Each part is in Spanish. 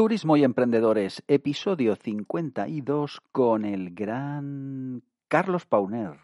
Turismo y Emprendedores, episodio 52 con el gran Carlos Pauner.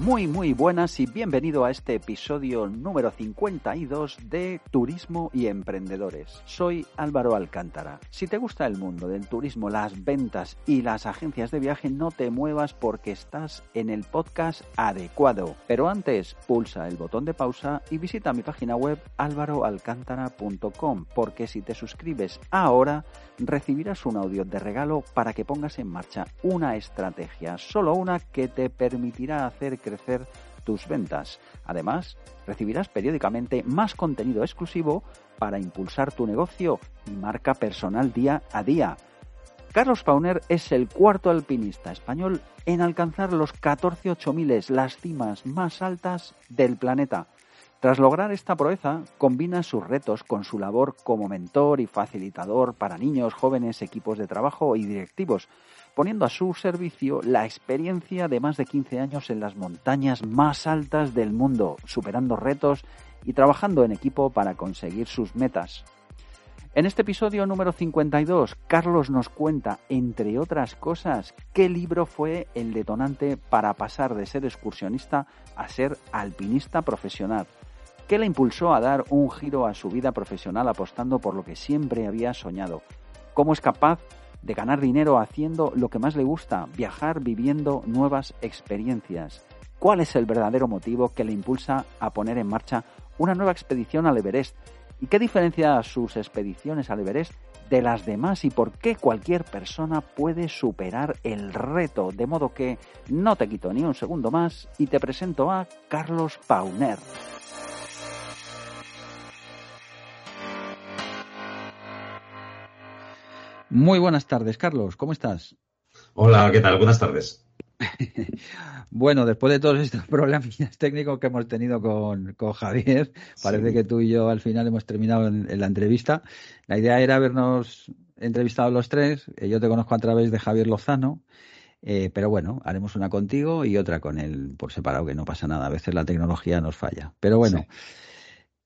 Muy, muy buenas y bienvenido a este episodio número 52 de Turismo y Emprendedores. Soy Álvaro Alcántara. Si te gusta el mundo del turismo, las ventas y las agencias de viaje, no te muevas porque estás en el podcast adecuado. Pero antes, pulsa el botón de pausa y visita mi página web álvaroalcántara.com porque si te suscribes ahora, recibirás un audio de regalo para que pongas en marcha una estrategia, solo una que te permitirá hacer crecer tus ventas. Además, recibirás periódicamente más contenido exclusivo para impulsar tu negocio y marca personal día a día. Carlos Pauner es el cuarto alpinista español en alcanzar los 14 8000, las cimas más altas del planeta. Tras lograr esta proeza, combina sus retos con su labor como mentor y facilitador para niños, jóvenes, equipos de trabajo y directivos, poniendo a su servicio la experiencia de más de 15 años en las montañas más altas del mundo, superando retos y trabajando en equipo para conseguir sus metas. En este episodio número 52, Carlos nos cuenta, entre otras cosas, qué libro fue el detonante para pasar de ser excursionista a ser alpinista profesional. ¿Qué le impulsó a dar un giro a su vida profesional apostando por lo que siempre había soñado? ¿Cómo es capaz de ganar dinero haciendo lo que más le gusta, viajar viviendo nuevas experiencias? ¿Cuál es el verdadero motivo que le impulsa a poner en marcha una nueva expedición al Everest? ¿Y qué diferencia sus expediciones al Everest de las demás y por qué cualquier persona puede superar el reto? De modo que no te quito ni un segundo más y te presento a Carlos Pauner. Muy buenas tardes, Carlos. ¿Cómo estás? Hola, ¿qué tal? Buenas tardes. bueno, después de todos estos problemas técnicos que hemos tenido con, Javier, parece que tú y yo al final hemos terminado en, la entrevista. La idea era habernos entrevistado los tres. Eh, yo te conozco a través de Javier Lozano. Eh, pero bueno, haremos una contigo y otra con él por separado, que no pasa nada. A veces la tecnología nos falla. Pero bueno,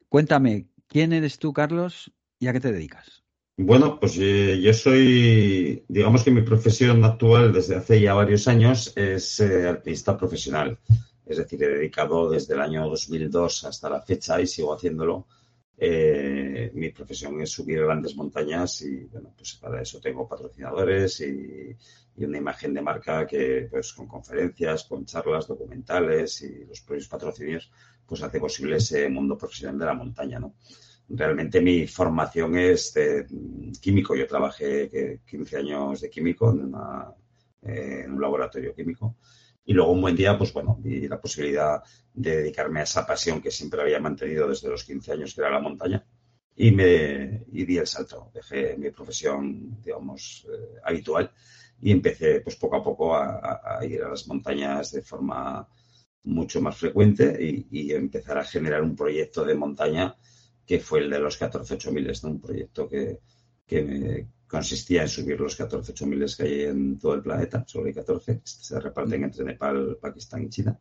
cuéntame, ¿quién eres tú, Carlos, y a qué te dedicas? Bueno, pues eh, yo soy, digamos que mi profesión actual desde hace ya varios años es eh, alpinista profesional. Es decir, he dedicado desde el año 2002 hasta la fecha y sigo haciéndolo. Eh, mi profesión es subir grandes montañas y bueno, pues para eso tengo patrocinadores y, y, una imagen de marca que pues con conferencias, con charlas documentales y los propios patrocinios pues hace posible ese mundo profesional de la montaña, ¿no? Realmente mi formación es de químico. Yo trabajé 15 años de químico en, un laboratorio químico. Y luego un buen día, pues bueno, vi la posibilidad de dedicarme a esa pasión que siempre había mantenido desde los 15 años, que era la montaña. Y me y di el salto. Dejé mi profesión, digamos, eh, habitual y empecé, pues poco a poco, a, ir a las montañas de forma mucho más frecuente y, y empezar a generar un proyecto de montaña que fue el de los 14.8000, ¿no? un proyecto que, consistía en subir los 14.8000 que hay en todo el planeta, solo hay 14, se reparten entre Nepal, Pakistán y China.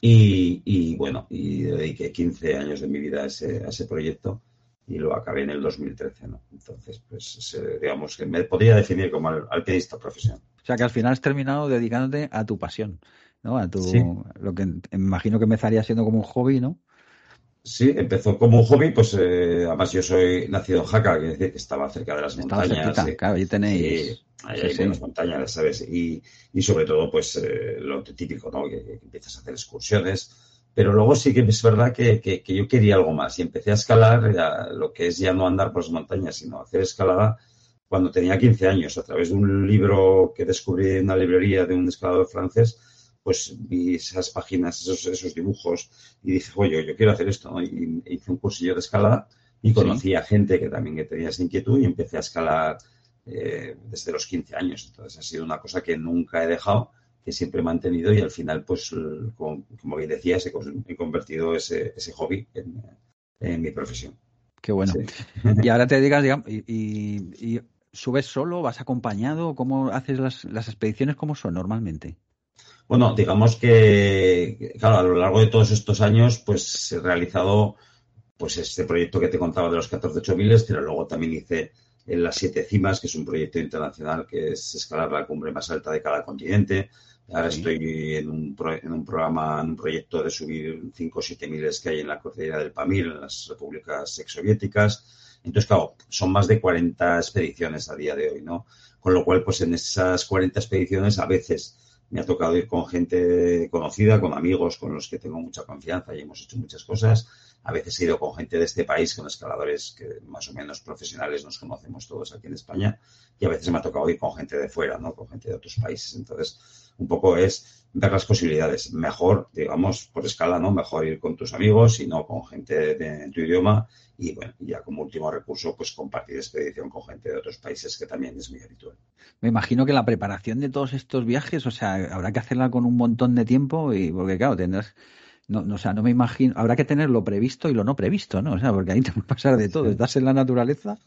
Y, bueno, y dediqué 15 años de mi vida a ese, a ese proyecto y lo acabé en el 2013, ¿no? Entonces, pues digamos que me podría definir como alpinista profesional. O sea que al final has terminado dedicándote a tu pasión, ¿no? A tu, lo que imagino que empezaría siendo como un hobby, ¿no? Sí, empezó como un hobby, pues eh, además yo soy nacido en Jaca, que estaba cerca de las montañas. claro, ahí tenéis. hay buenas montañas, ¿sabes? Y, y sobre todo, pues eh, lo típico, ¿no? Que, empiezas a hacer excursiones. Pero luego sí que es verdad que, que, yo quería algo más y empecé a escalar lo que es ya no andar por las montañas, sino hacer escalada cuando tenía 15 años, a través de un libro que descubrí en una librería de un escalador francés pues vi esas páginas, esos, esos dibujos y dije, oye, yo quiero hacer esto, Y hice un cursillo de escalada y conocí a gente que también que tenía esa inquietud y empecé a escalar eh, desde los 15 años. Entonces ha sido una cosa que nunca he dejado, que siempre he mantenido y al final, pues, como, bien decías, he convertido ese, ese hobby en, mi profesión. Qué bueno. Y ahora te digas, digamos, y, subes solo, vas acompañado, ¿cómo haces las, las expediciones? ¿Cómo son normalmente? Bueno, digamos que, claro, a lo largo de todos estos años, pues he realizado pues este proyecto que te contaba de los 14 miles, pero luego también hice en las siete cimas, que es un proyecto internacional que es escalar la cumbre más alta de cada continente. Ahora estoy en un, en un programa, en un proyecto de subir 5 o 7 miles que hay en la cordillera del Pamir, en las repúblicas exsoviéticas. Entonces, claro, son más de 40 expediciones a día de hoy, ¿no? Con lo cual, pues en esas 40 expediciones a veces me ha tocado ir con gente conocida, con amigos con los que tengo mucha confianza y hemos hecho muchas cosas. A veces he ido con gente de este país, con escaladores que más o menos profesionales nos conocemos todos aquí en España. Y a veces me ha tocado ir con gente de fuera, ¿no? Con gente de otros países. Entonces, un poco es ver las posibilidades. Mejor, digamos, por escala, ¿no? Mejor ir con tus amigos y no con gente de, tu idioma. Y bueno, ya como último recurso, pues compartir expedición con gente de otros países que también es muy habitual. Me imagino que la preparación de todos estos viajes, o sea, habrá que hacerla con un montón de tiempo y porque claro, tendrás no, no, o sea, no me imagino, habrá que tener lo previsto y lo no previsto, ¿no? O sea, porque ahí te puede pasar de todo, estás en la naturaleza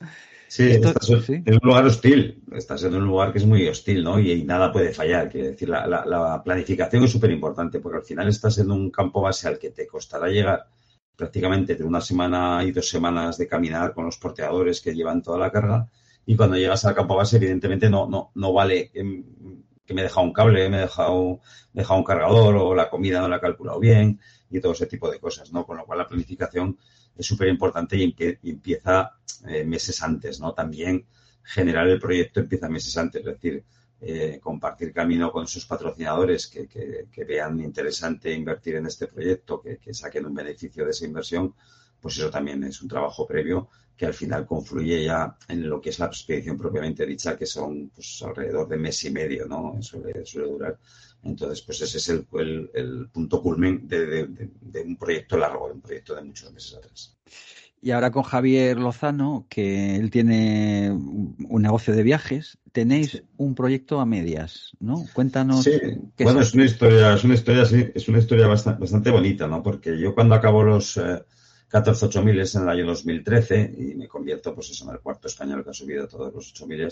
Sí, estás en un lugar hostil, estás en un lugar que es muy hostil, ¿no? Y, nada puede fallar. Quiere decir, la, planificación es súper importante porque al final estás en un campo base al que te costará llegar prácticamente de una semana y dos semanas de caminar con los porteadores que llevan toda la carga. Y cuando llegas al campo base, evidentemente no, no, no vale que, me he dejado un cable, me he dejado, me he dejado un cargador o la comida no la he calculado bien y todo ese tipo de cosas, ¿no? Con lo cual la planificación es súper importante y, empieza eh, meses antes, ¿no? También generar el proyecto empieza meses antes, es decir, eh, compartir camino con sus patrocinadores que, vean interesante invertir en este proyecto, que, saquen un beneficio de esa inversión, pues eso también es un trabajo previo que al final confluye ya en lo que es la expedición propiamente dicha, que son pues alrededor de mes y medio, ¿no? Suele, suele durar. Entonces, pues ese es el, punto culmen de, un proyecto largo, de un proyecto de muchos meses atrás. Y ahora con Javier Lozano, que él tiene un negocio de viajes, tenéis un proyecto a medias, ¿no? Cuéntanos. Sí, bueno, es, una historia, es una historia, sí, es una historia bastante, bonita, ¿no? Porque yo cuando acabo los eh, 14 8000 en el año 2013 y me convierto, pues en el cuarto español que ha subido todos los 8000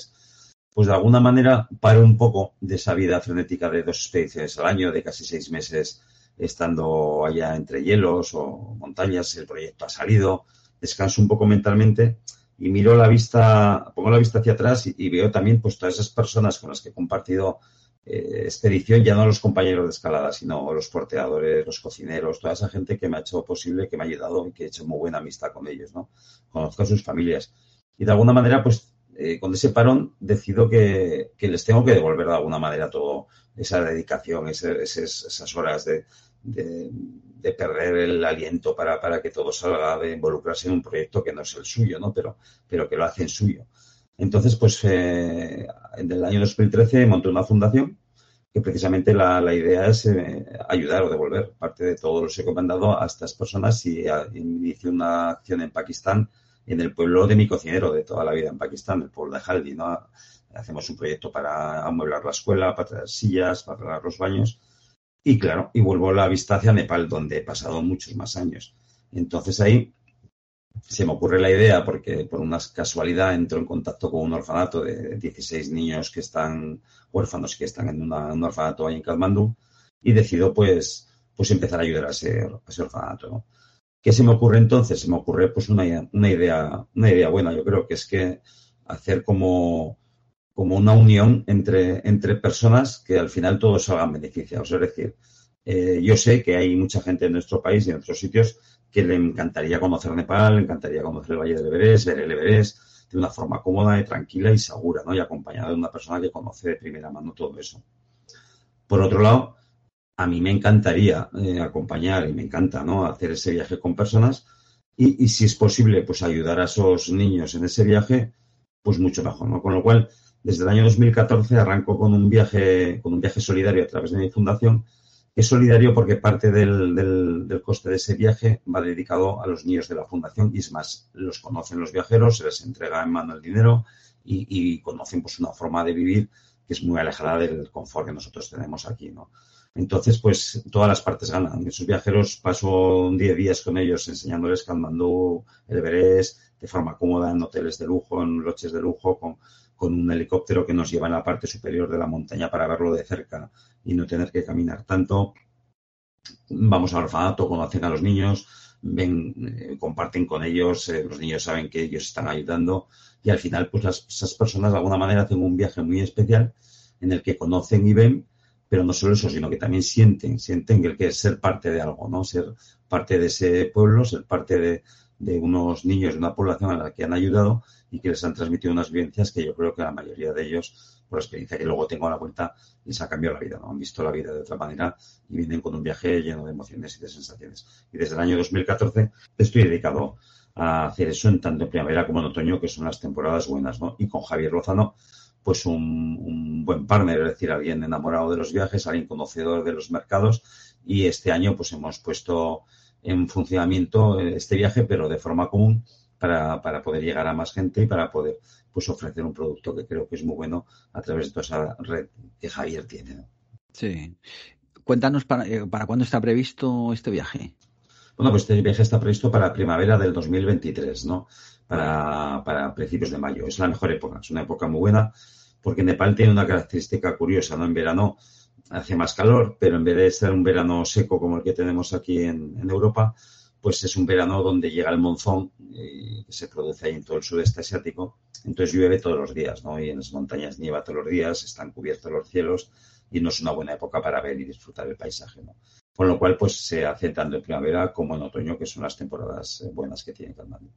pues de alguna manera paro un poco de esa vida frenética de dos expediciones al año, de casi seis meses estando allá entre hielos o montañas, el proyecto ha salido, descanso un poco mentalmente y miro la vista, pongo la vista hacia atrás y, veo también pues todas esas personas con las que he compartido eh, expedición, ya no los compañeros de escalada, sino los porteadores, los cocineros, toda esa gente que me ha hecho posible, que me ha ayudado y que he hecho muy buena amistad con ellos, ¿no? Conozco a sus familias. Y de alguna manera, pues eh, con ese parón decido que, les tengo que devolver de alguna manera todo esa dedicación, esas horas de, perder el aliento para, que todo salga, de involucrarse en un proyecto que no es el suyo, ¿no? Pero, pero que lo hacen suyo. Entonces, pues eh, en el año 2013 monté una fundación que precisamente la, idea es eh, ayudar o devolver parte de todo lo que he comandado a estas personas y, y inicié una acción en Pakistán en el pueblo de mi cocinero de toda la vida en Pakistán, el pueblo de Haldi. Hacemos un proyecto para amueblar la escuela, para traer sillas, para arreglar los baños. Y claro, y vuelvo la vista hacia Nepal, donde he pasado muchos más años. Entonces ahí se me ocurre la idea, porque por una casualidad entro en contacto con un orfanato de 16 niños que están huérfanos, que están en un orfanato ahí en Kathmandu, y decido pues, pues empezar a ayudar a ese, a ese orfanato. ¿Qué se me ocurre entonces? Se me ocurre pues una, una, idea, una idea buena, yo creo que es que hacer como, como una unión entre, entre personas que al final todos salgan beneficiados. Es decir, eh, yo sé que hay mucha gente en nuestro país y en otros sitios que le encantaría conocer Nepal, le encantaría conocer el Valle del Everest, ver el Everest de una forma cómoda y tranquila y segura, ¿no? Y acompañada de una persona que conoce de primera mano todo eso. Por otro lado, a mí me encantaría eh, acompañar y me encanta ¿no? hacer ese viaje con personas y, si es posible pues ayudar a esos niños en ese viaje, pues mucho mejor. ¿no? Con lo cual, desde el año 2014 arranco con un viaje, con un viaje solidario a través de mi fundación. Es solidario porque parte del, coste de ese viaje va dedicado a los niños de la fundación y es más, los conocen los viajeros, se les entrega en mano el dinero y, y conocen pues una forma de vivir que es muy alejada del confort que nosotros tenemos aquí, ¿no? Entonces, pues todas las partes ganan. Esos viajeros paso 10 días con ellos enseñándoles Kathmandú, el Everest, de forma cómoda en hoteles de lujo, en loches de lujo, con, con un helicóptero que nos lleva en la parte superior de la montaña para verlo de cerca y no tener que caminar tanto. Vamos al orfanato, conocen a los niños, ven, eh, comparten con ellos, eh, los niños saben que ellos están ayudando y al final, pues esas personas de alguna manera hacen un viaje muy especial en el que conocen y ven, pero no solo eso, sino que también sienten, sienten que es ser parte de algo, ¿no? Ser parte de ese pueblo, ser parte de, de unos niños de una población a la que han ayudado y que les han transmitido unas vivencias que yo creo que la mayoría de ellos, por la experiencia que luego tengo a la vuelta, les ha cambiado la vida, ¿no? Han visto la vida de otra manera y vienen con un viaje lleno de emociones y de sensaciones. Y desde el año 2014 estoy dedicado a hacer eso en tanto en primavera como en otoño, que son las temporadas buenas, ¿no? Y con Javier Lozano, pues un, un buen partner, es decir, alguien enamorado de los viajes, alguien conocedor de los mercados y este año pues hemos puesto en funcionamiento este viaje, pero de forma común para, para, poder llegar a más gente y para poder pues ofrecer un producto que creo que es muy bueno a través de toda esa red que Javier tiene. ¿no? Sí. Cuéntanos para, eh, para cuándo está previsto este viaje. Bueno, pues este viaje está previsto para primavera del 2023, ¿no? Para, para principios de mayo. Es la mejor época, es una época muy buena porque Nepal tiene una característica curiosa, ¿no? En verano hace más calor, pero en vez de ser un verano seco como el que tenemos aquí en, en Europa, pues es un verano donde llega el monzón y que se produce ahí en todo el sudeste asiático. Entonces llueve todos los días, ¿no? Y en las montañas nieva todos los días, están cubiertos los cielos y no es una buena época para ver y disfrutar el paisaje, ¿no? Con lo cual, pues se hace tanto en primavera como en otoño, que son las temporadas buenas que tiene Kathmandu.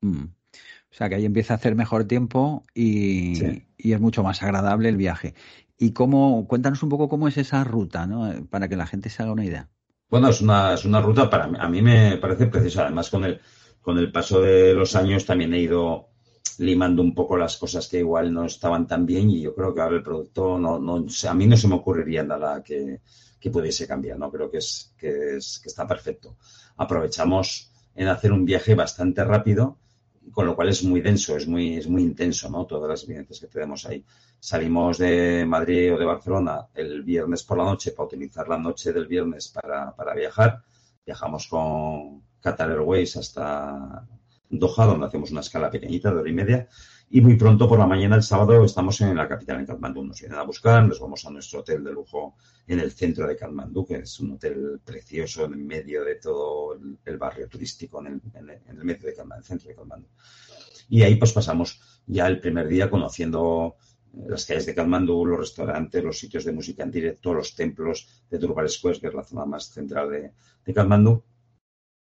Mm. O sea que ahí empieza a hacer mejor tiempo y, sí. y, es mucho más agradable el viaje. ¿Y cómo, cuéntanos un poco cómo es esa ruta, ¿no? Para que la gente se haga una idea. Bueno, es una, es una ruta para a mí me parece preciosa. Además, con el, con el paso de los años también he ido limando un poco las cosas que igual no estaban tan bien y yo creo que ahora el producto no, no a mí no se me ocurriría nada que, que pudiese cambiar, ¿no? Creo que es, que es, que está perfecto. Aprovechamos en hacer un viaje bastante rápido, con lo cual es muy denso, es muy, es muy intenso, ¿no? Todas las vivencias que tenemos ahí. Salimos de Madrid o de Barcelona el viernes por la noche para utilizar la noche del viernes para, para viajar. Viajamos con Qatar Airways hasta Doha, donde hacemos una escala pequeñita de hora y media. Y muy pronto por la mañana, el sábado, estamos en la capital, en Katmandú. Nos vienen a buscar, nos vamos a nuestro hotel de lujo en el centro de Katmandú, que es un hotel precioso en medio de todo el, barrio turístico, en el, en, el, medio de el centro de Katmandú. Y ahí pues pasamos ya el primer día conociendo las calles de Katmandú, los restaurantes, los sitios de música en directo, los templos de Durbar Square, que es la zona más central de, de.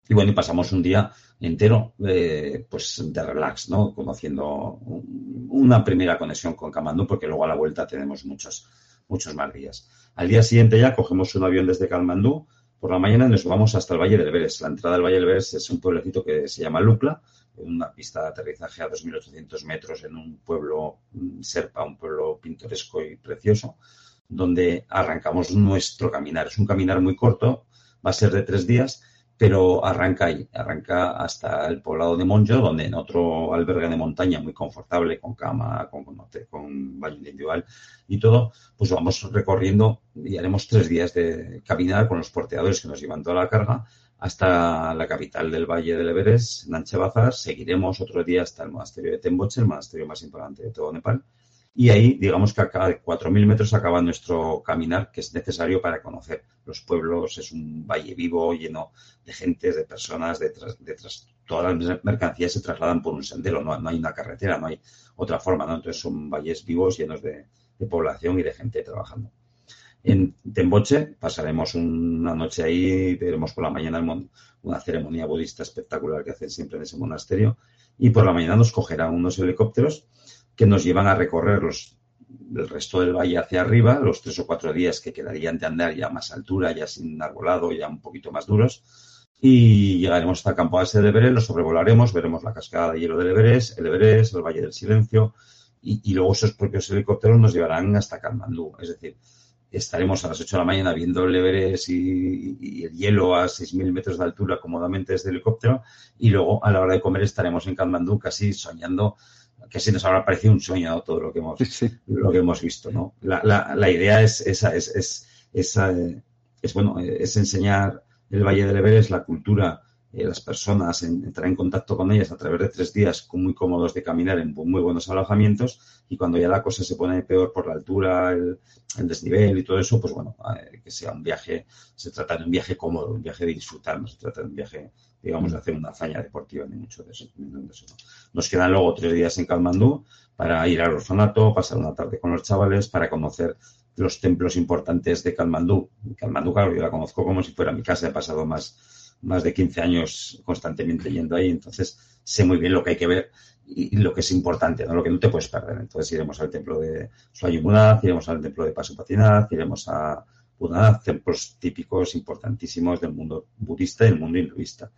Y bueno, y pasamos un día entero eh, pues de relax, ¿no? Conociendo un, una primera conexión con Kamandú, porque luego a la vuelta tenemos muchos, muchos más días. Al día siguiente ya cogemos un avión desde Kamandú, por la mañana nos vamos hasta el Valle del Everest. La entrada del Valle del Everest es un pueblecito que se llama Lukla, una pista de aterrizaje a 2.800 metros en un pueblo serpa, un pueblo pintoresco y precioso, donde arrancamos nuestro caminar. Es un caminar muy corto, va a ser de tres días, pero arranca ahí, arranca hasta el poblado de Monjo, donde en otro albergue de montaña muy confortable, con cama, con, con, con baño individual y todo, pues vamos recorriendo y haremos tres días de caminar con los porteadores que nos llevan toda la carga hasta la capital del Valle del Everest, Nanche Bazar, seguiremos otro día hasta el monasterio de Temboche, el monasterio más importante de todo Nepal, y ahí, digamos que a cada 4.000 metros acaba nuestro caminar, que es necesario para conocer los pueblos. Es un valle vivo, lleno de gente, de personas, de, de todas las mercancías se trasladan por un sendero, no, no, hay una carretera, no hay otra forma, ¿no? Entonces son valles vivos, llenos de, de población y de gente trabajando. En Temboche pasaremos una noche ahí, veremos por la mañana una ceremonia budista espectacular que hacen siempre en ese monasterio y por la mañana nos cogerán unos helicópteros que nos llevan a recorrer los, el resto del valle hacia arriba, los tres o cuatro días que quedarían de andar ya más altura, ya sin arbolado, ya un poquito más duros. Y llegaremos hasta el campo base del Everest, lo sobrevolaremos, veremos la cascada de hielo del Everest, el Everest, el Valle del Silencio, y, luego esos propios helicópteros nos llevarán hasta Katmandú. Es decir, estaremos a las 8 de la mañana viendo el Everest y, el hielo a 6.000 metros de altura cómodamente desde el helicóptero, y luego a la hora de comer estaremos en Katmandú casi soñando que así nos habrá parecido un sueño ¿no? todo lo que hemos, sí. lo que hemos visto. ¿no? La, la, la idea es esa, es, es, es, es, bueno, es enseñar el Valle del Everest, la cultura, eh, las personas, entrar en contacto con ellas a través de tres días muy cómodos de caminar en muy buenos alojamientos y cuando ya la cosa se pone peor por la altura, el, desnivel y todo eso, pues bueno, eh, que sea un viaje, se trata de un viaje cómodo, un viaje de disfrutar, no se trata de un viaje, digamos, de hacer una hazaña deportiva, ni mucho de eso. Nos quedan luego tres días en Kalmandú para ir al orfanato, pasar una tarde con los chavales, para conocer los templos importantes de Kalmandú. Kalmandú, claro, yo la conozco como si fuera mi casa, he pasado más más de 15 años constantemente yendo ahí, entonces sé muy bien lo que hay que ver y lo que es importante, ¿no? lo que no te puedes perder. Entonces iremos al templo de Suayumunaz, iremos al templo de Pasupatinaz, iremos a Budanath, templos típicos importantísimos del mundo budista y del mundo hinduista.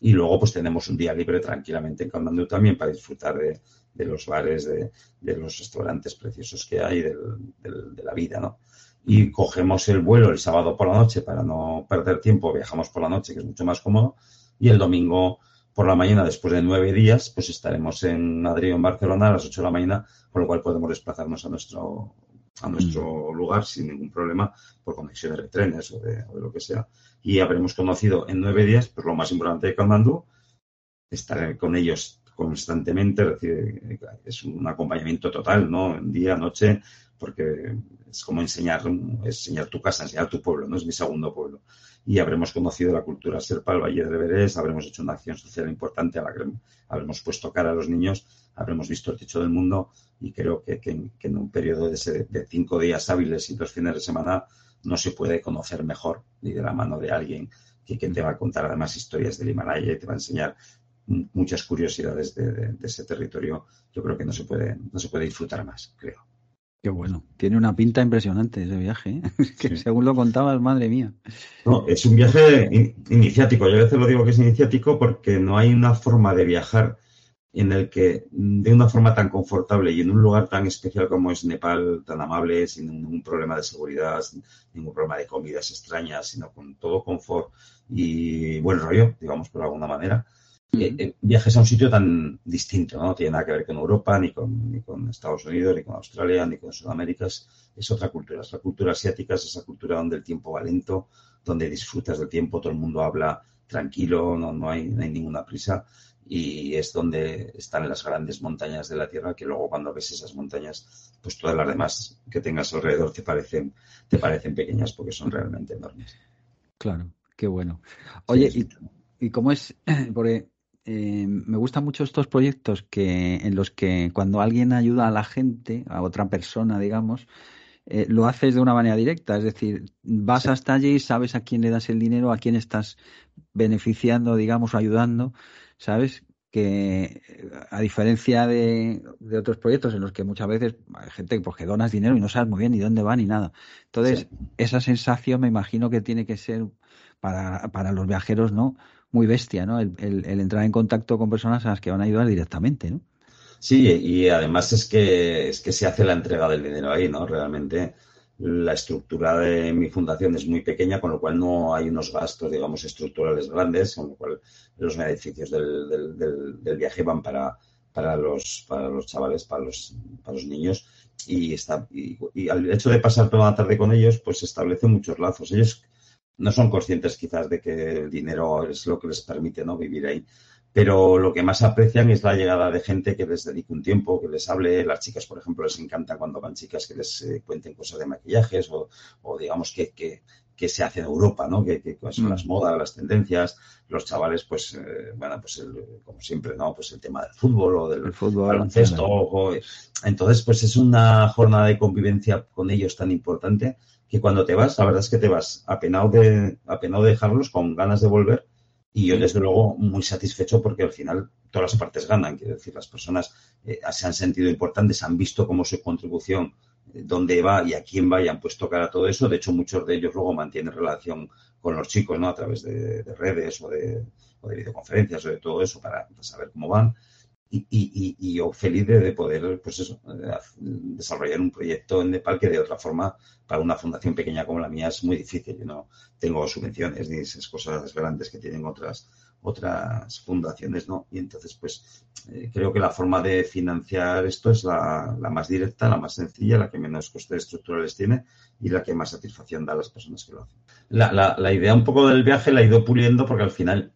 Y luego pues tenemos un día libre tranquilamente en Kathmandu también para disfrutar de, los bares, de, los restaurantes preciosos que hay, de la vida, ¿no? y cogemos el vuelo el sábado por la noche para no perder tiempo, viajamos por la noche, que es mucho más cómodo, y el domingo por la mañana, después de nueve días, pues estaremos en Madrid o en Barcelona a las ocho de la mañana, con lo cual podemos desplazarnos a nuestro, a nuestro mm. lugar sin ningún problema por conexiones de trenes o de, lo que sea. Y habremos conocido en nueve días, pues lo más importante de Kalmandú, estar con ellos constantemente, es decir, es un acompañamiento total, ¿no? En día, noche, porque es como enseñar, enseñar tu casa, enseñar tu pueblo, ¿no? Es mi segundo pueblo. Y habremos conocido la cultura serpa, el Valle de Everest, habremos hecho una acción social importante a la que habremos puesto cara a los niños, habremos visto el techo del mundo y creo que, en un periodo de, de, cinco días hábiles y dos fines de semana no se puede conocer mejor ni de la mano de alguien que, te va a contar además historias del Himalaya y te va a enseñar muchas curiosidades de, de, ese territorio. Yo creo que no se puede, no se puede disfrutar más, creo. Qué bueno. Tiene una pinta impresionante ese viaje. ¿eh? que según lo contabas, madre mía. No, es un viaje iniciático. Yo a veces lo digo que es iniciático porque no hay una forma de viajar en el que de una forma tan confortable y en un lugar tan especial como es Nepal, tan amable, sin ningún problema de seguridad, sin ningún problema de comidas extrañas, sino con todo confort y buen rollo, digamos por alguna manera, eh, eh, viajes a un sitio tan distinto, ¿no? tiene nada que ver con Europa, ni con, ni con Estados Unidos, ni con Australia, ni con Sudamérica. Es, otra cultura. Es la cultura asiática, es esa cultura donde el tiempo va lento, donde disfrutas del tiempo, todo el mundo habla tranquilo, no, no, hay, ninguna prisa. Y es donde están las grandes montañas de la Tierra, que luego cuando ves esas montañas, pues todas las demás que tengas alrededor te parecen, te parecen pequeñas porque son realmente enormes. Claro, qué bueno. Oye, y, y cómo es, porque eh, me gustan mucho estos proyectos que en los que cuando alguien ayuda a la gente, a otra persona, digamos, eh, lo haces de una manera directa, es decir, vas hasta allí, sabes a quién le das el dinero, a quién estás beneficiando, digamos, ayudando, ¿sabes? Que a diferencia de, otros proyectos en los que muchas veces hay gente pues, que donas dinero y no sabes muy bien ni dónde va ni nada. Entonces, esa sensación me imagino que tiene que ser para, para los viajeros, ¿no? muy bestia, ¿no? El, entrar en contacto con personas a las que van a ayudar directamente, ¿no? Sí, y además es que, es que se hace la entrega del dinero ahí, ¿no? Realmente la estructura de mi fundación es muy pequeña, con lo cual no hay unos gastos, digamos, estructurales grandes, con lo cual los beneficios del, del, viaje van para, para, los, para los chavales, para los, para los niños. Y, está, y, y al hecho de pasar toda la tarde con ellos, pues se establecen muchos lazos. Ellos no son conscientes quizás de que el dinero es lo que les permite ¿no? vivir ahí. Pero lo que más aprecian es la llegada de gente que les dedique un tiempo, que les hable. Las chicas, por ejemplo, les encanta cuando van chicas que les eh, cuenten cosas de maquillajes o, o digamos que, que, que, se hace en Europa, ¿no? Que, que son las mm. modas, las tendencias. Los chavales, pues, eh, bueno, pues como siempre, ¿no? Pues el tema del fútbol o del fútbol, baloncesto. entonces, pues es una jornada de convivencia con ellos tan importante que cuando te vas, la verdad es que te vas apenado de, apenado de dejarlos con ganas de volver y yo desde luego muy satisfecho porque al final todas las partes ganan, quiero decir, las personas eh, se han sentido importantes, han visto cómo su contribución, eh, dónde va y a quién va y han puesto cara a todo eso. De hecho, muchos de ellos luego mantienen relación con los chicos, ¿no? A través de, redes o de, o de, videoconferencias o de todo eso para saber cómo van y, y, yo feliz de, poder pues eso, desarrollar un proyecto en Nepal que de otra forma para una fundación pequeña como la mía es muy difícil. Yo no tengo subvenciones ni esas cosas grandes que tienen otras otras fundaciones, ¿no? Y entonces, pues, eh, creo que la forma de financiar esto es la, más directa, la más sencilla, la que menos costes estructurales tiene y la que más satisfacción da a las personas que lo hacen. La, la idea un poco del viaje la he ido puliendo porque al final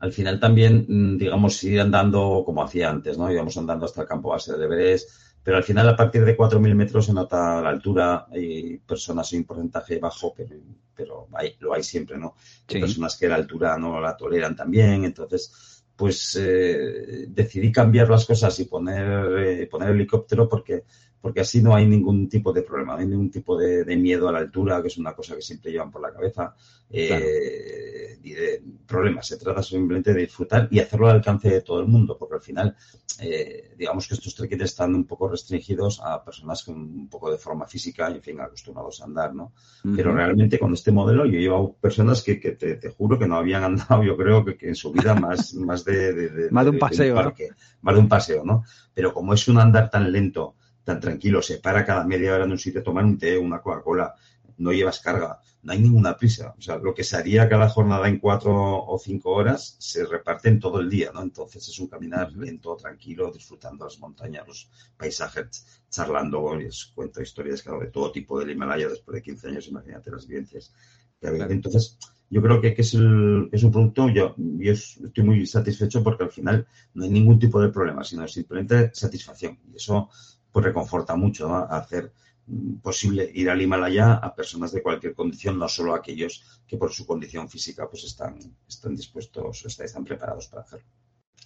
al final también, mm, digamos, ir andando como hacía antes, ¿no? Íbamos andando hasta el campo base de Everest, pero al final a partir de 4.000 metros se nota la altura, hay personas en porcentaje bajo, pero, pero lo hay siempre, ¿no? Hay personas que la altura no la toleran también, entonces, pues eh, decidí cambiar las cosas y poner, eh, poner helicóptero porque porque así no hay ningún tipo de problema, no hay ningún tipo de, miedo a la altura, que es una cosa que siempre llevan por la cabeza, eh, ni de problemas. Se trata simplemente de disfrutar y hacerlo al alcance de todo el mundo, porque al final, eh, digamos que estos trekkings están un poco restringidos a personas con un poco de forma física en fin, acostumbrados a andar, ¿no? Pero realmente con este modelo yo he llevado personas que, te, juro que no habían andado, yo creo que, en su vida más, más de, más de un paseo, más de un paseo, ¿no? Pero como es un andar tan lento, tan tranquilo, se para cada media hora en un sitio a tomar un té, una Coca-Cola, no llevas carga, no hay ninguna prisa. O sea, lo que se haría cada jornada en cuatro o cinco horas se reparte en todo el día, ¿no? Entonces es un caminar lento, tranquilo, disfrutando las montañas, los paisajes, charlando, les cuento historias, claro, de todo tipo del Himalaya después de 15 años, imagínate las vivencias que había. Entonces, yo creo que, es, el, es un producto, yo, yo estoy muy satisfecho porque al final no hay ningún tipo de problema, sino simplemente satisfacción. Y eso pues reconforta mucho hacer mm, posible ir al Himalaya a personas de cualquier condición, no solo aquellos que por su condición física pues están, están dispuestos, están preparados para hacerlo.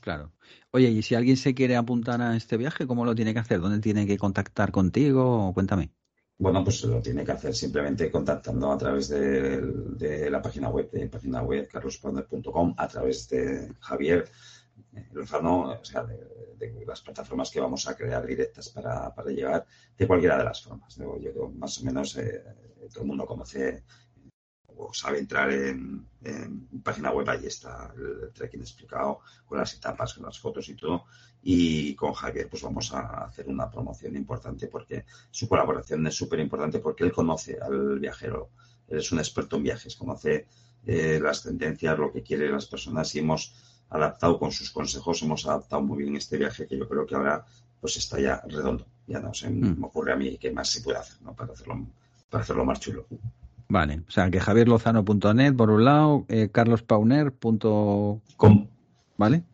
Claro. Oye, y si alguien se quiere apuntar a este viaje, ¿cómo lo tiene que hacer? ¿Dónde tiene que contactar contigo? Cuéntame. Bueno, pues lo tiene que hacer simplemente contactando a través de, la página web, de página web carlosponder.com, a través de Javier Lozano, o sea, de, las plataformas que vamos a crear directas para, llegar de cualquiera de las formas. Yo, más o menos eh, todo el mundo conoce o sabe entrar en, página web, ahí está el trekking explicado con las etapas, con las fotos y todo. Y con Javier, pues vamos a hacer una promoción importante porque su colaboración es súper importante porque él conoce al viajero, él es un experto en viajes, conoce eh, las tendencias, lo que quieren las personas y hemos adaptado con sus consejos, hemos adaptado muy bien este viaje que yo creo que ahora pues está ya redondo. Ya no se me mm. ocurre a mí qué más se puede hacer ¿no? para, hacerlo, para hacerlo más chulo. Vale, o sea que javierlozano.net por un lado, eh, carlospauner.com, ¿vale?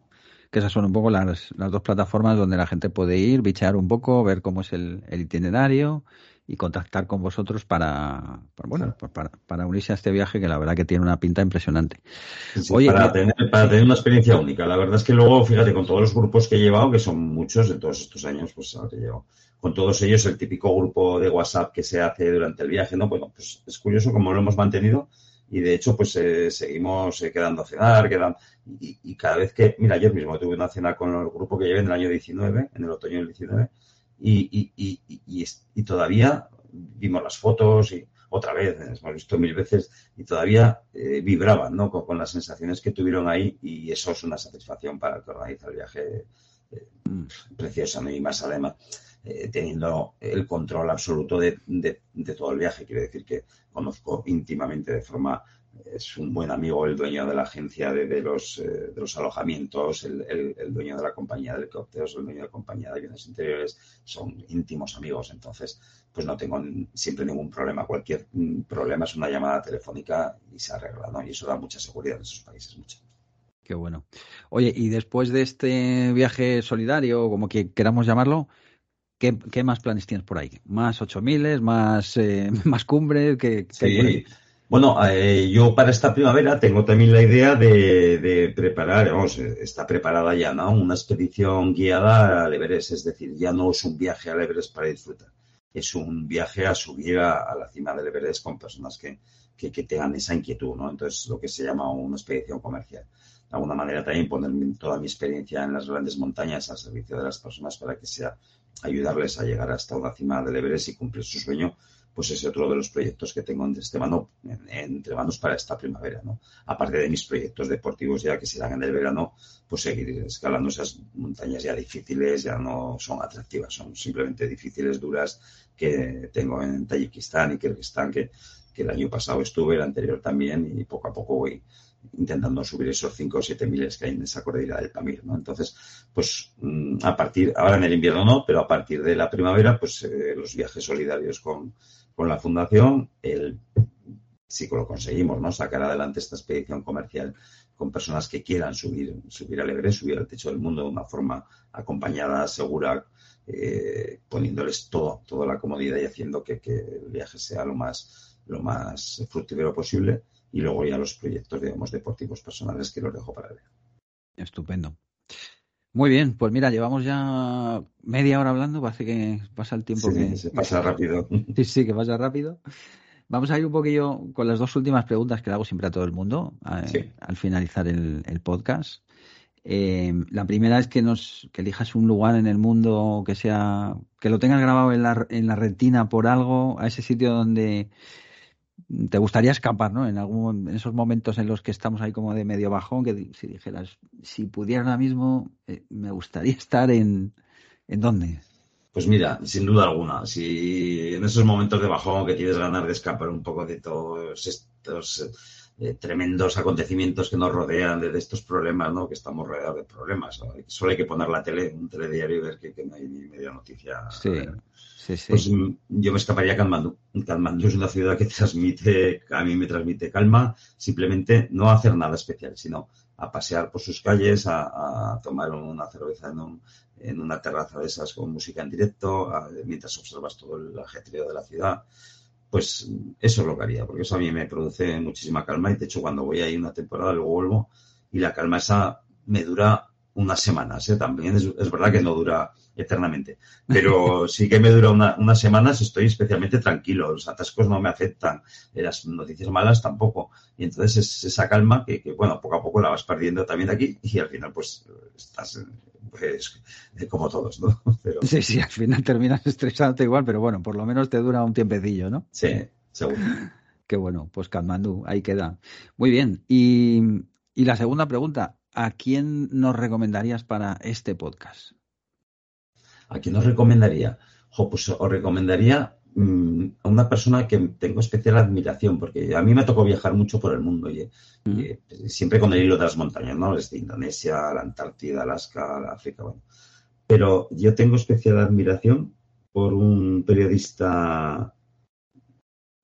Que esas son un poco las, las dos plataformas donde la gente puede ir, bichear un poco, ver cómo es el, el itinerario y contactar con vosotros para, bueno, pues para, para, unirse a este viaje que la verdad que tiene una pinta impresionante. para, tener, para tener una experiencia única. La verdad es que luego, fíjate, con todos los grupos que he llevado, que son muchos de todos estos años, pues que llevo, con todos ellos el típico grupo de WhatsApp que se hace durante el viaje, ¿no? Bueno, pues es curioso cómo lo hemos mantenido y de hecho pues eh, seguimos eh, quedando a cenar, quedando, y, cada vez que, mira, ayer mismo tuve una cena con el grupo que llevé en el año 19, en el otoño del 19, y, y, y, y, todavía vimos las fotos y otra vez, hemos visto mil veces y todavía eh, vibraban ¿no? Con, las sensaciones que tuvieron ahí y eso es una satisfacción para el que organiza el viaje eh, preciosa ¿no? y más además eh, teniendo el control absoluto de, de, de, todo el viaje. Quiere decir que conozco íntimamente de forma es un buen amigo el dueño de la agencia de, los, eh, de los alojamientos, el, dueño de la compañía de helicópteros, el dueño de la compañía de bienes interiores, son íntimos amigos, entonces pues no tengo siempre ningún problema. Cualquier mm, problema es una llamada telefónica y se arregla, ¿no? Y eso da mucha seguridad en esos países, mucho. Qué bueno. Oye, y después de este viaje solidario, como que queramos llamarlo, ¿qué, más planes tienes por ahí? ¿Más ocho miles? ¿Más, eh, más cumbres? ¿Qué, sí. Bueno, eh, yo para esta primavera tengo también la idea de, preparar, vamos, está preparada ya, ¿no? Una expedición guiada al Everest, es decir, ya no es un viaje al Everest para disfrutar, es un viaje a subir a, la cima del Everest con personas que, que, tengan esa inquietud, ¿no? Entonces, lo que se llama una expedición comercial. De alguna manera también poner toda mi experiencia en las grandes montañas al servicio de las personas para que sea ayudarles a llegar hasta una cima del Everest y cumplir su sueño pues es otro de los proyectos que tengo entre, mano, entre manos para esta primavera, ¿no? Aparte de mis proyectos deportivos ya que serán en el verano, pues seguir escalando esas montañas ya difíciles, ya no son atractivas, son simplemente difíciles, duras, que tengo en Tayikistán y Kirguistán, que, que el año pasado estuve, el anterior también, y poco a poco voy, intentando subir esos 5 o 7 miles que hay en esa cordillera del Pamir, ¿no? Entonces, pues mm, a partir, ahora en el invierno no, pero a partir de la primavera, pues eh, los viajes solidarios con, con la fundación, el, si lo conseguimos, ¿no? Sacar adelante esta expedición comercial con personas que quieran subir, subir al Everest, subir al techo del mundo de una forma acompañada, segura, eh, poniéndoles toda la comodidad y haciendo que, que el viaje sea lo más, lo más fructífero posible y luego ya los proyectos, digamos, deportivos personales que los dejo para ver. Estupendo. Muy bien, pues mira, llevamos ya media hora hablando, parece que pasa el tiempo que... Se pasa rápido. Sí, sí, que pasa rápido. Vamos a ir un poquillo con las dos últimas preguntas que le hago siempre a todo el mundo eh, al finalizar el, podcast. Eh, la primera es que nos que elijas un lugar en el mundo que sea que lo tengas grabado en la, en la retina por algo, a ese sitio donde te gustaría escapar, ¿no? En algún en esos momentos en los que estamos ahí como de medio bajón, que si dijeras, si pudiera ahora mismo, eh, me gustaría estar en ¿en dónde? Pues mira, sin duda alguna, si en esos momentos de bajón que tienes ganas de escapar un poco de todos estos eh, tremendos acontecimientos que nos rodean, de, estos problemas, ¿no? Que estamos rodeados de problemas. Solo hay que poner la tele, un telediario y ver que, no hay ni media noticia. Sí. Pues mm, yo me escaparía a Kalmandú. Kalmandú es una ciudad que transmite, a mí me transmite calma, simplemente no hacer nada especial, sino a pasear por sus calles, a, tomar una cerveza en, una terraza de esas con música en directo, mientras observas todo el ajetreo de la ciudad. Pues eso es lo que haría, porque eso a mí me produce muchísima calma y de hecho cuando voy ahí una temporada luego vuelvo y la calma esa me dura unas semanas. ¿eh? También es, verdad que no dura eternamente, pero sí que me dura unas semanas, estoy especialmente tranquilo, los atascos no me afectan, las noticias malas tampoco. Y entonces es esa calma que, bueno, poco a poco la vas perdiendo también aquí y al final pues estás pues como todos, ¿no? Sí, sí, al final terminas estresándote igual, pero bueno, por lo menos te dura un tiempecillo, ¿no? Sí, seguro. Qué bueno, pues Katmandú, ahí queda. Muy bien, y, y la segunda pregunta, ¿a quién nos recomendarías para este podcast? ¿A quién os recomendaría? pues os recomendaría mm, a una persona que tengo especial admiración, porque a mí me tocó viajar mucho por el mundo, y, mm. siempre con el hilo de las montañas, ¿no? Desde Indonesia, la Antártida, Alaska, la África, bueno. Pero yo tengo especial admiración por un periodista,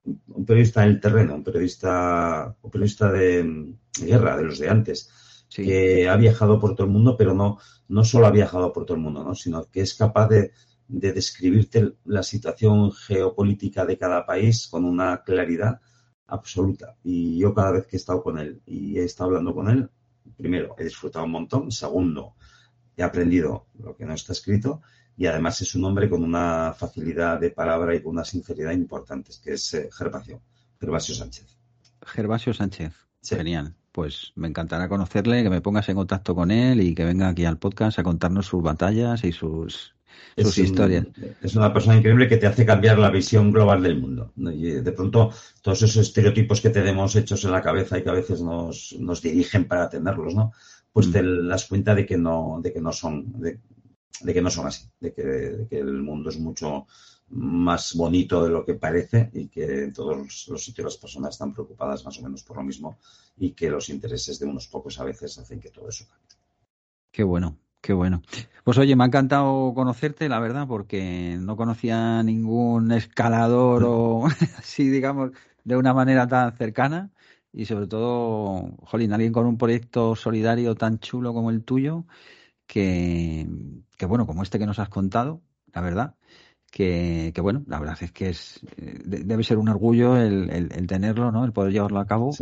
un periodista en el terreno, un periodista, un periodista de guerra, de los de antes, que ha viajado por todo el mundo, pero no, no solo ha viajado por todo el mundo, ¿no? sino que es capaz de, describirte la situación geopolítica de cada país con una claridad absoluta. Y yo cada vez que he estado con él y he estado hablando con él, primero, he disfrutado un montón. Segundo, he aprendido lo que no está escrito. Y además es un hombre con una facilidad de palabra y con una sinceridad importantes, que es eh, Gervasio, Gervasio Sánchez. Gervasio Sánchez. Genial pues me encantará conocerle, que me pongas en contacto con él y que venga aquí al podcast a contarnos sus batallas y sus, sus historias. es una persona increíble que te hace cambiar la visión global del mundo. Y de pronto, todos esos estereotipos que tenemos hechos en la cabeza y que a veces nos, nos dirigen para tenerlos, ¿no? Pues te mm. das cuenta de que no, de que no son, de, que no son así, de que, de que el mundo es mucho más bonito de lo que parece y que en todos los sitios las personas están preocupadas más o menos por lo mismo y que los intereses de unos pocos a veces hacen que todo eso cambie. Qué bueno, qué bueno. Pues oye, me ha encantado conocerte, la verdad, porque no conocía ningún escalador o así, digamos, de una manera tan cercana y sobre todo, jolín, alguien con un proyecto solidario tan chulo como el tuyo, que, que bueno, como este que nos has contado, la verdad que, bueno, la verdad es que es debe ser un orgullo el, tenerlo, ¿no? El poder llevarlo a cabo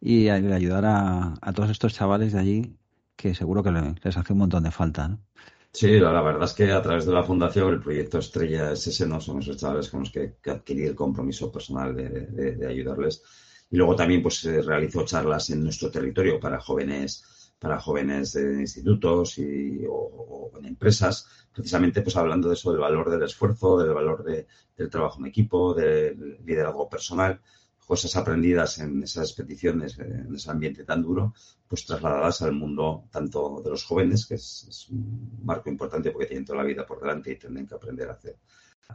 y ayudar a, todos estos chavales de allí que seguro que les hace un montón de falta, ¿no? Sí, la, verdad es que a través de la fundación el proyecto Estrella es ese, ¿no? Son esos chavales con los que, adquirí el compromiso personal de, ayudarles. Y luego también pues realizo charlas en nuestro territorio para jóvenes para jóvenes de institutos y, o, en empresas, precisamente pues hablando de eso, del valor del esfuerzo, del valor del trabajo en equipo, del liderazgo personal, cosas aprendidas en esas expediciones, en ese ambiente tan duro, pues trasladadas al mundo tanto de los jóvenes, que es, un marco importante porque tienen toda la vida por delante y tienen que aprender a hacer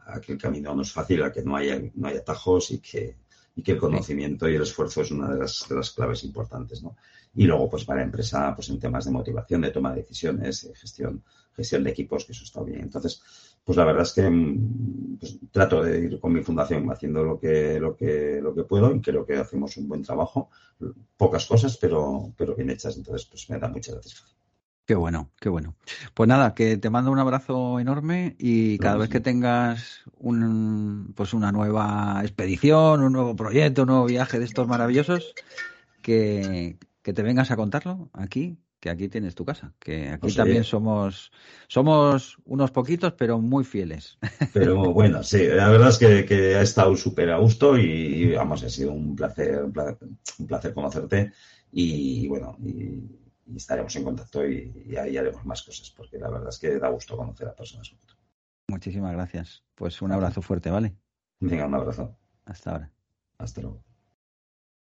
a que el camino no es fácil, a que no haya, no haya atajos y que, y que el conocimiento y el esfuerzo es una de las, de las claves importantes, ¿no? Y luego, pues para empresa, pues en temas de motivación, de toma de decisiones, de gestión, gestión de equipos, que eso está bien. Entonces, pues la verdad es que mm, pues, trato de ir con mi fundación haciendo lo que, lo que, lo que puedo y creo que hacemos un buen trabajo. Pocas cosas, pero, pero bien hechas. Entonces, pues me da mucha satisfacción. Qué bueno, qué bueno. Pues nada, que te mando un abrazo enorme y cada vez que tengas un, pues una nueva expedición, un nuevo proyecto, un nuevo viaje de estos maravillosos, que, que te vengas a contarlo aquí, que aquí tienes tu casa, que aquí pues también somos somos unos poquitos, pero muy fieles. Pero bueno, sí, la verdad es que, ha estado súper a gusto y, vamos, ha sido un placer, un placer, conocerte y bueno, y, estaremos en contacto y, ahí haremos más cosas, porque la verdad es que da gusto conocer a personas Muchísimas gracias. Pues un abrazo fuerte, ¿vale? Venga, un abrazo. Hasta ahora. Hasta luego.